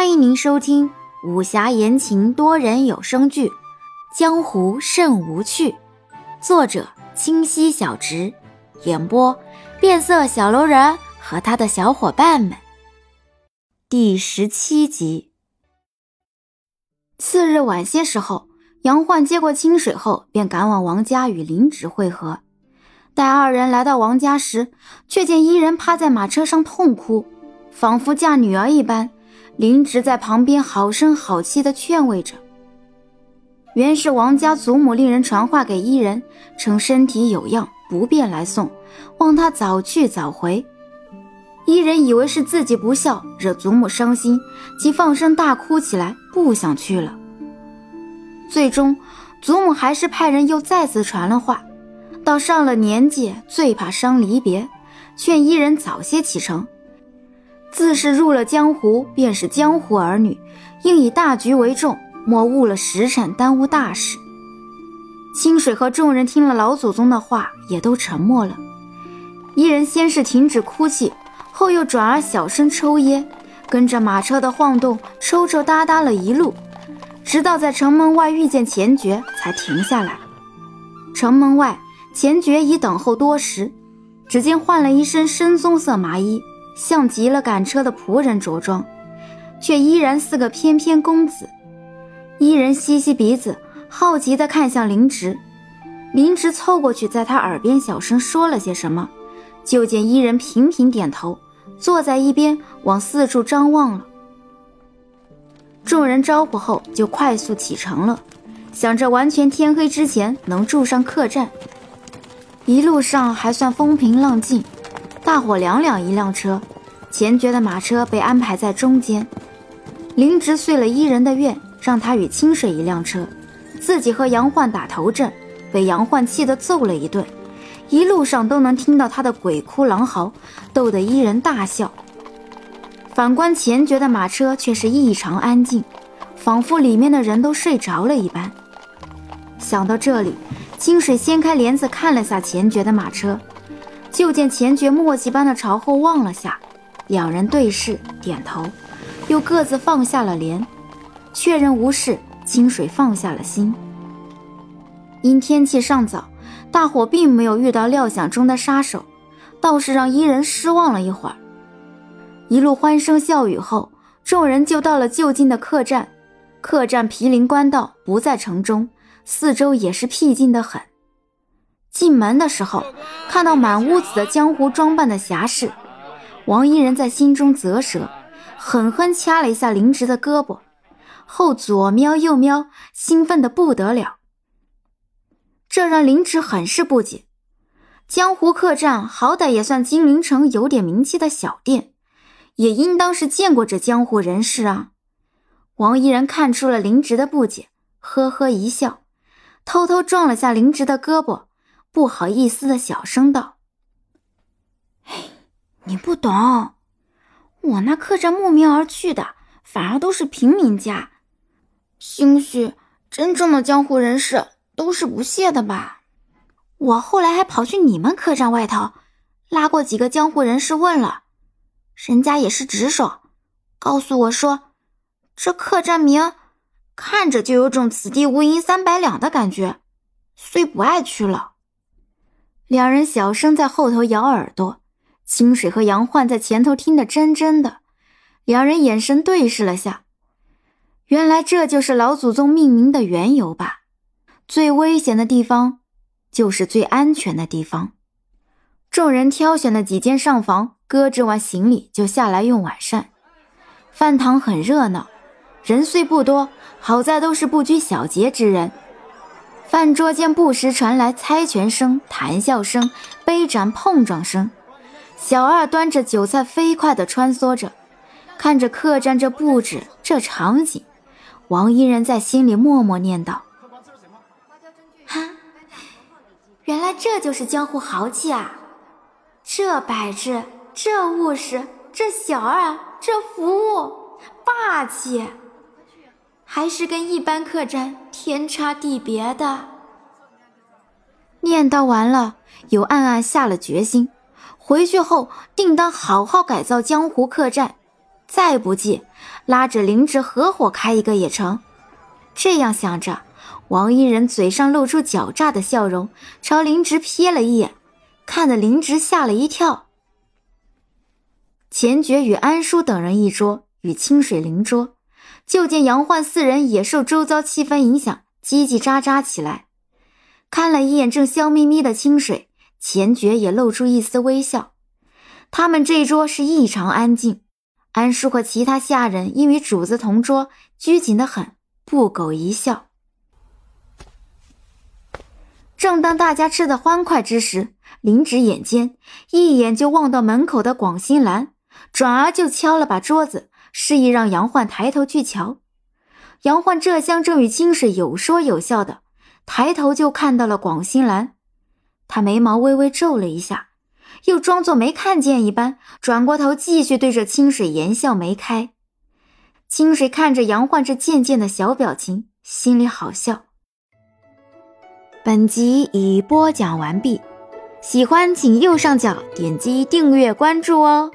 欢迎您收听武侠言情多人有声剧《江湖甚无趣》，作者清溪小直，演播变色小楼人和他的小伙伴们。第十七集。次日晚些时候，杨焕接过清水后，便赶往王家与林芷会合。待二人来到王家时，却见伊人趴在马车上痛哭，仿佛嫁女儿一般。林植在旁边好声好气地劝慰着。原是王家祖母令人传话给伊人，称身体有恙，不便来送，望他早去早回。伊人以为是自己不孝，惹祖母伤心，即放声大哭起来，不想去了。最终，祖母还是派人又再次传了话，到上了年纪，最怕伤离别，劝伊人早些启程。自是入了江湖，便是江湖儿女，应以大局为重，莫误了时辰，耽误大事。清水和众人听了老祖宗的话，也都沉默了。一人先是停止哭泣，后又转而小声抽噎，跟着马车的晃动，抽抽搭搭了一路，直到在城门外遇见钱爵，才停下来。城门外，钱爵已等候多时，只见换了一身深棕色麻衣。像极了赶车的仆人着装，却依然似个翩翩公子。伊人吸吸鼻子，好奇地看向林植。林植凑过去，在他耳边小声说了些什么，就见伊人频频点头，坐在一边往四处张望了。众人招呼后，就快速启程了，想着完全天黑之前能住上客栈。一路上还算风平浪静。大伙两两一辆车，钱爵的马车被安排在中间。林植遂了伊人的愿，让他与清水一辆车，自己和杨焕打头阵，被杨焕气得揍了一顿。一路上都能听到他的鬼哭狼嚎，逗得伊人大笑。反观钱爵的马车却是异常安静，仿佛里面的人都睡着了一般。想到这里，清水掀开帘子看了下钱爵的马车。就见钱爵默契般的朝后望了下，两人对视点头，又各自放下了帘，确认无事。清水放下了心。因天气尚早，大伙并没有遇到料想中的杀手，倒是让伊人失望了一会儿。一路欢声笑语后，众人就到了就近的客栈。客栈毗邻官道，不在城中，四周也是僻静的很。进门的时候，看到满屋子的江湖装扮的侠士，王一人在心中啧舌，狠狠掐了一下林植的胳膊，后左瞄右瞄，兴奋的不得了。这让林植很是不解。江湖客栈好歹也算金陵城有点名气的小店，也应当是见过这江湖人士啊。王一人看出了林植的不解，呵呵一笑，偷偷撞了下林植的胳膊。不好意思的小声道：“哎，你不懂，我那客栈慕名而去的，反而都是平民家。兴许真正的江湖人士都是不屑的吧？我后来还跑去你们客栈外头，拉过几个江湖人士问了，人家也是直说，告诉我说，这客栈名看着就有种此地无银三百两的感觉，虽不爱去了。”两人小声在后头咬耳朵，清水和杨焕在前头听得真真的。两人眼神对视了下，原来这就是老祖宗命名的缘由吧？最危险的地方，就是最安全的地方。众人挑选了几间上房，搁置完行李就下来用晚膳。饭堂很热闹，人虽不多，好在都是不拘小节之人。饭桌间不时传来猜拳声、谈笑声、杯盏碰撞声。小二端着酒菜飞快地穿梭着，看着客栈这布置、这场景，王一人在心里默默念道：“哈，原来这就是江湖豪气啊！这摆置，这物事，这小二，这服务，霸气！”还是跟一般客栈天差地别的。念叨完了，又暗暗下了决心，回去后定当好好改造江湖客栈，再不济，拉着林芝合伙开一个也成。这样想着，王一人嘴上露出狡诈的笑容，朝林芝瞥了一眼，看得林芝吓了一跳。钱爵与安叔等人一桌，与清水邻桌，就见杨焕四人也受周遭气氛影响，叽叽喳喳起来。看了一眼正笑眯眯的清水，钱觉也露出一丝微笑。他们这桌是异常安静，安叔和其他下人因与主子同桌，拘谨的很，不苟一笑。正当大家吃得欢快之时，林芷眼尖，一眼就望到门口的广兴兰。转而就敲了把桌子，示意让杨焕抬头去瞧。杨焕这厢正与清水有说有笑的，抬头就看到了广兴兰。他眉毛微微皱了一下，又装作没看见一般，转过头继续对着清水言笑眉开。清水看着杨焕这渐渐的小表情，心里好笑。本集已播讲完毕，喜欢请右上角点击订阅关注哦。